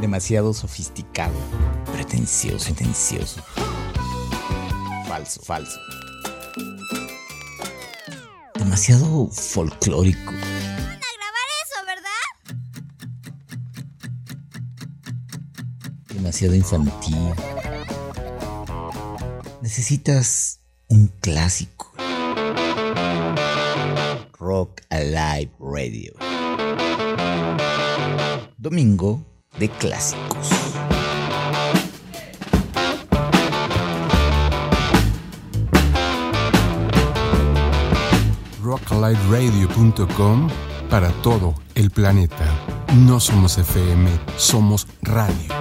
demasiado sofisticado, pretencioso, pretencioso. Falso, falso. Demasiado folclórico. a grabar eso, ¿verdad? Demasiado infantil. Necesitas un clásico. Rock Alive Radio. Domingo de clásicos. rockaliveradio.com para todo el planeta. No somos FM, somos radio.